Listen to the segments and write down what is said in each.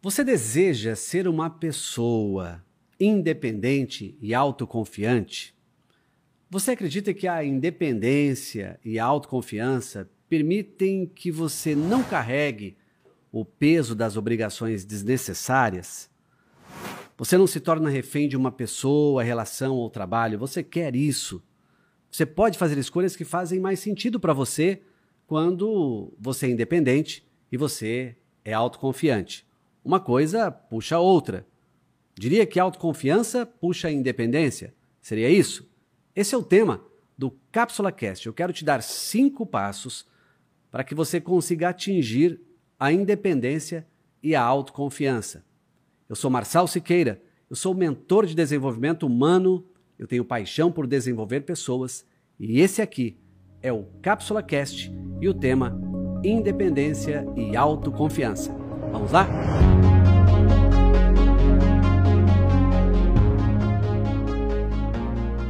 Você deseja ser uma pessoa independente e autoconfiante? Você acredita que a independência e a autoconfiança permitem que você não carregue o peso das obrigações desnecessárias? Você não se torna refém de uma pessoa, relação ou trabalho, você quer isso. Você pode fazer escolhas que fazem mais sentido para você quando você é independente e você é autoconfiante. Uma coisa puxa a outra. Diria que autoconfiança puxa a independência. Seria isso? Esse é o tema do Cápsula Cast. Eu quero te dar cinco passos para que você consiga atingir a independência e a autoconfiança. Eu sou Marçal Siqueira, eu sou mentor de desenvolvimento humano, eu tenho paixão por desenvolver pessoas e esse aqui é o Cápsula Cast e o tema Independência e Autoconfiança. Vamos lá?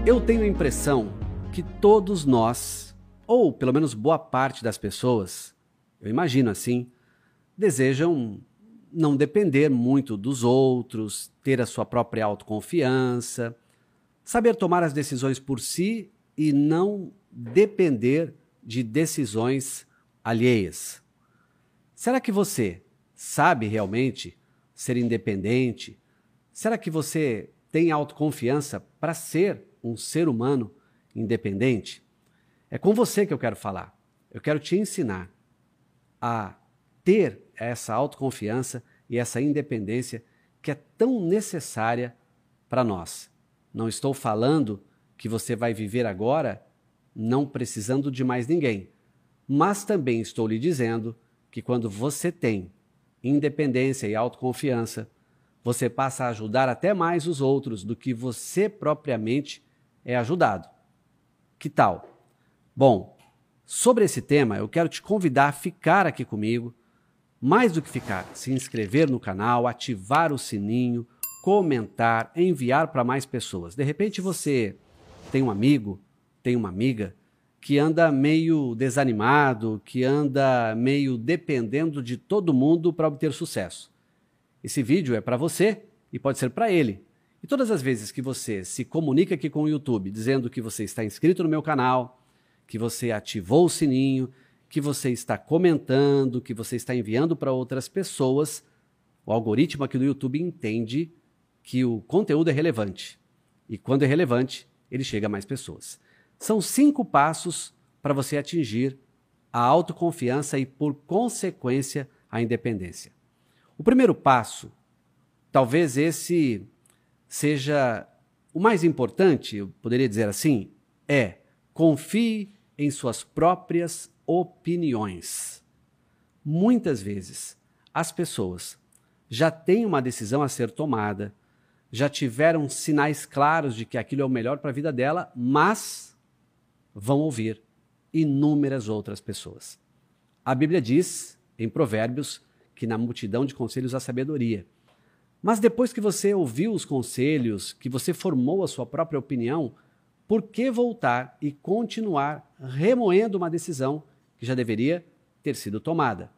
Eu tenho a impressão que todos nós, ou pelo menos boa parte das pessoas, eu imagino assim, desejam não depender muito dos outros, ter a sua própria autoconfiança, saber tomar as decisões por si e não depender de decisões alheias. Será que você sabe realmente ser independente? Será que você tem autoconfiança para ser um ser humano independente? É com você que eu quero falar. Eu quero te ensinar a ter essa autoconfiança e essa independência que é tão necessária para nós. Não estou falando que você vai viver agora não precisando de mais ninguém, mas também estou lhe dizendo que quando você tem independência e autoconfiança, você passa a ajudar até mais os outros do que você propriamente é ajudado. Que tal? Bom, sobre esse tema, eu quero te convidar a ficar aqui comigo. Mais do que ficar, se inscrever no canal, ativar o sininho, comentar, enviar para mais pessoas. De repente você tem um amigo, tem uma amiga que anda meio desanimado, que anda meio dependendo de todo mundo para obter sucesso. Esse vídeo é para você e pode ser para ele. E todas as vezes que você se comunica aqui com o YouTube dizendo que você está inscrito no meu canal, que você ativou o sininho, que você está comentando, que você está enviando para outras pessoas, o algoritmo aqui do YouTube entende que o conteúdo é relevante. E quando é relevante, ele chega a mais pessoas. São cinco passos para você atingir a autoconfiança e, por consequência, a independência. O primeiro passo, talvez esse seja o mais importante, eu poderia dizer assim, é confie em suas próprias opiniões. Muitas vezes, as pessoas já têm uma decisão a ser tomada, já tiveram sinais claros de que aquilo é o melhor para a vida dela, mas vão ouvir inúmeras outras pessoas. A Bíblia diz, em Provérbios, que na multidão de conselhos há sabedoria. Mas depois que você ouviu os conselhos, que você formou a sua própria opinião, por que voltar e continuar remoendo uma decisão que já deveria ter sido tomada?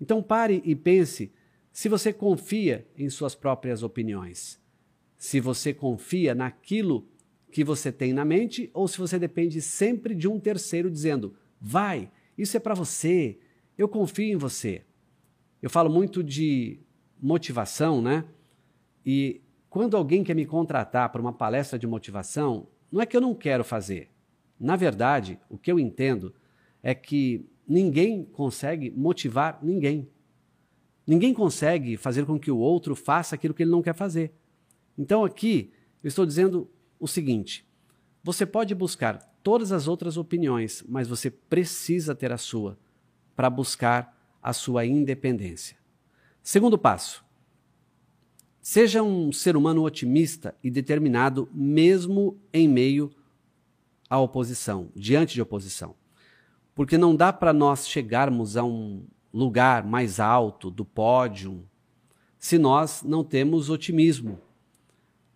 Então pare e pense se você confia em suas próprias opiniões, se você confia naquilo que você tem na mente ou se você depende sempre de um terceiro dizendo: vai, isso é para você, eu confio em você. Eu falo muito de motivação, né? E quando alguém quer me contratar para uma palestra de motivação, não é que eu não quero fazer. Na verdade, o que eu entendo é que ninguém consegue motivar ninguém. Ninguém consegue fazer com que o outro faça aquilo que ele não quer fazer. Então aqui eu estou dizendo o seguinte: você pode buscar todas as outras opiniões, mas você precisa ter a sua para buscar a sua independência. Segundo passo: seja um ser humano otimista e determinado, mesmo em meio à oposição, diante de oposição. Porque não dá para nós chegarmos a um lugar mais alto do pódio se nós não temos otimismo.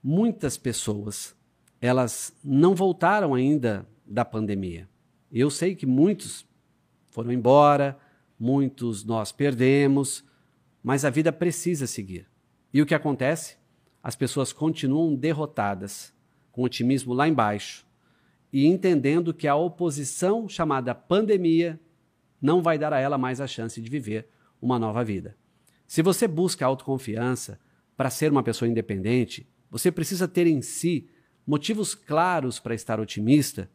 Muitas pessoas elas não voltaram ainda da pandemia. Eu sei que muitos foram embora, muitos nós perdemos, mas a vida precisa seguir. E o que acontece? As pessoas continuam derrotadas, com otimismo lá embaixo, e entendendo que a oposição chamada pandemia não vai dar a ela mais a chance de viver uma nova vida. Se você busca autoconfiança para ser uma pessoa independente, você precisa ter em si motivos claros para estar otimista,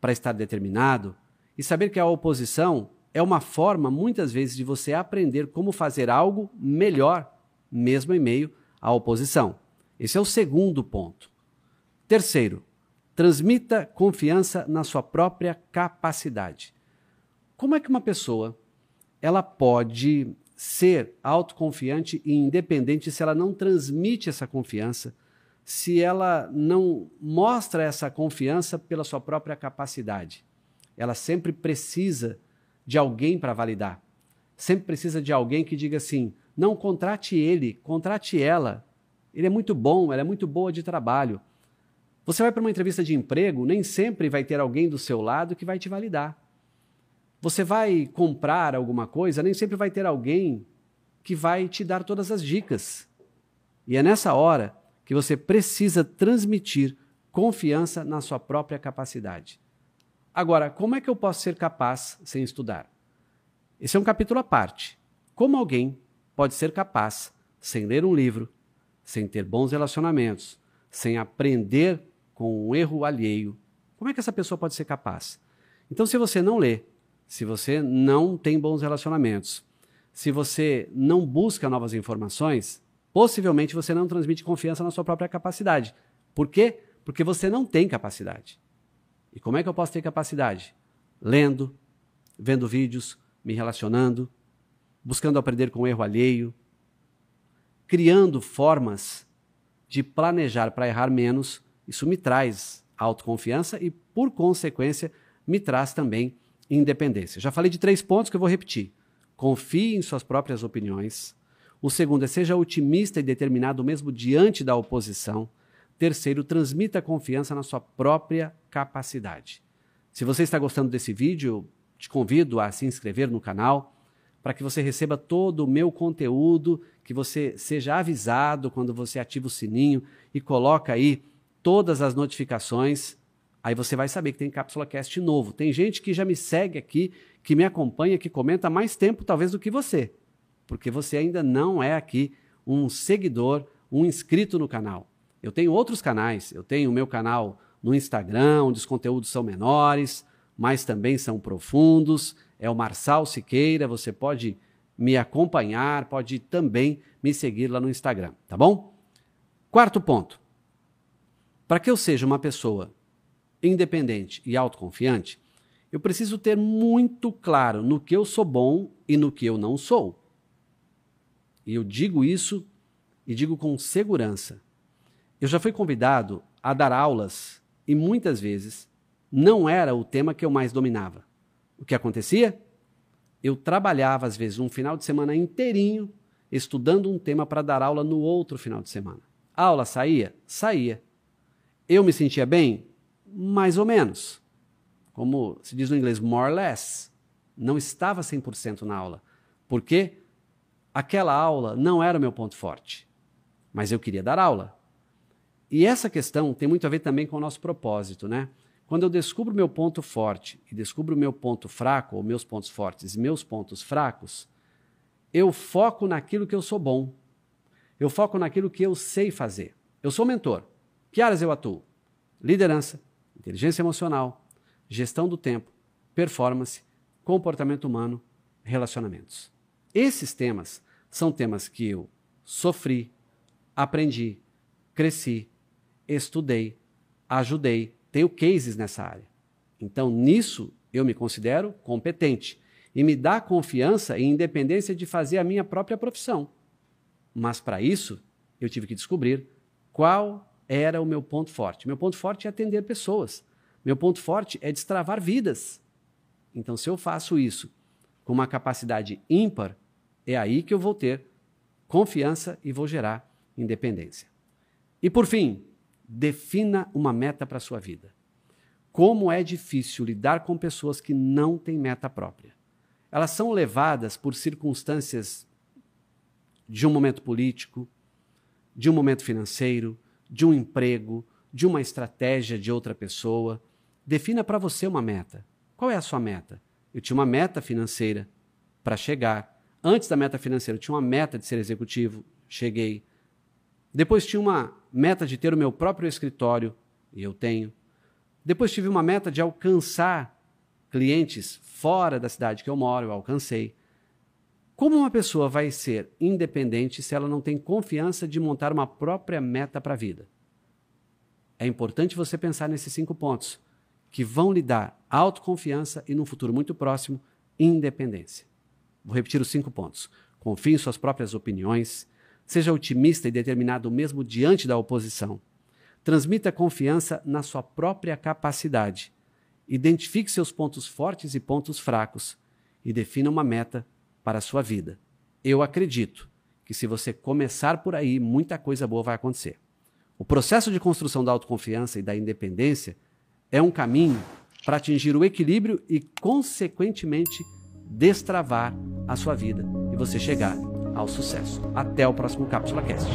para estar determinado e saber que a oposição é uma forma, muitas vezes, de você aprender como fazer algo melhor, mesmo em meio à oposição. Esse é o segundo ponto. Terceiro, transmita confiança na sua própria capacidade. Como é que uma pessoa ela pode ser autoconfiante e independente se ela não transmite essa confiança, se ela não mostra essa confiança pela sua própria capacidade? Ela sempre precisa de alguém para validar. Sempre precisa de alguém que diga assim: não contrate ele, contrate ela. Ele é muito bom, ela é muito boa de trabalho. Você vai para uma entrevista de emprego, nem sempre vai ter alguém do seu lado que vai te validar. Você vai comprar alguma coisa, nem sempre vai ter alguém que vai te dar todas as dicas. E é nessa hora que você precisa transmitir confiança na sua própria capacidade. Agora, como é que eu posso ser capaz sem estudar? Esse é um capítulo à parte. Como alguém pode ser capaz sem ler um livro, sem ter bons relacionamentos, sem aprender com um erro alheio? Como é que essa pessoa pode ser capaz? Então, se você não lê, se você não tem bons relacionamentos, se você não busca novas informações, possivelmente você não transmite confiança na sua própria capacidade. Por quê? Porque você não tem capacidade. E como é que eu posso ter capacidade? Lendo, vendo vídeos, me relacionando, buscando aprender com o erro alheio, criando formas de planejar para errar menos. Isso me traz autoconfiança e, por consequência, me traz também independência. Já falei de três pontos que eu vou repetir. Confie em suas próprias opiniões. O segundo é seja otimista e determinado mesmo diante da oposição. Terceiro, transmita confiança na sua própria capacidade. Se você está gostando desse vídeo, te convido a se inscrever no canal para que você receba todo o meu conteúdo, que você seja avisado quando você ativa o sininho e coloca aí todas as notificações Aí você vai saber que tem Cápsula Cast novo. Tem gente que já me segue aqui, que me acompanha, que comenta mais tempo talvez do que você. Porque você ainda não é aqui um seguidor, um inscrito no canal. Eu tenho outros canais. Eu tenho o meu canal no Instagram, onde os conteúdos são menores, mas também são profundos. É o Marçal Siqueira. Você pode me acompanhar, pode também me seguir lá no Instagram, tá bom? Quarto ponto. Para que eu seja uma pessoa independente e autoconfiante, eu preciso ter muito claro no que eu sou bom e no que eu não sou. E eu digo isso e digo com segurança. Eu já fui convidado a dar aulas e muitas vezes não era o tema que eu mais dominava. O que acontecia? Eu trabalhava, às vezes, um final de semana inteirinho estudando um tema para dar aula no outro final de semana. A aula saía? Saía. Eu me sentia bem? mais ou menos. Como se diz no inglês, more or less. Não estava 100% na aula. Porque aquela aula não era o meu ponto forte. Mas eu queria dar aula. E essa questão tem muito a ver também com o nosso propósito, né? Quando eu descubro meu ponto forte e descubro meu ponto fraco, ou meus pontos fortes e meus pontos fracos, eu foco naquilo que eu sou bom. Eu foco naquilo que eu sei fazer. Eu sou mentor. Que áreas eu atuo? Liderança, inteligência emocional, gestão do tempo, performance, comportamento humano, relacionamentos. Esses temas são temas que eu sofri, aprendi, cresci, estudei, ajudei, tenho cases nessa área. Então, nisso, eu me considero competente e me dá confiança e independência de fazer a minha própria profissão. Mas para isso, eu tive que descobrir qual era o meu ponto forte. Meu ponto forte é atender pessoas. Meu ponto forte é destravar vidas. Então, se eu faço isso com uma capacidade ímpar, é aí que eu vou ter confiança e vou gerar independência. E por fim, defina uma meta para a sua vida. Como é difícil lidar com pessoas que não têm meta própria. Elas são levadas por circunstâncias de um momento político, de um momento financeiro, de um emprego, de uma estratégia de outra pessoa. Defina para você uma meta. Qual é a sua meta? Eu tinha uma meta financeira para chegar. Antes da meta financeira, eu tinha uma meta de ser executivo, cheguei. Depois tinha uma meta de ter o meu próprio escritório, e eu tenho. Depois tive uma meta de alcançar clientes fora da cidade que eu moro, eu alcancei. Como uma pessoa vai ser independente se ela não tem confiança de montar uma própria meta para a vida? É importante você pensar nesses cinco pontos, que vão lhe dar autoconfiança e, num futuro muito próximo, independência. Vou repetir os cinco pontos. Confie em suas próprias opiniões, seja otimista e determinado mesmo diante da oposição. Transmita confiança na sua própria capacidade. Identifique seus pontos fortes e pontos fracos e defina uma meta para a sua vida. Eu acredito que se você começar por aí, muita coisa boa vai acontecer. O processo de construção da autoconfiança e da independência é um caminho para atingir o equilíbrio e, consequentemente, destravar a sua vida e você chegar ao sucesso. Até o próximo Cápsula Cast.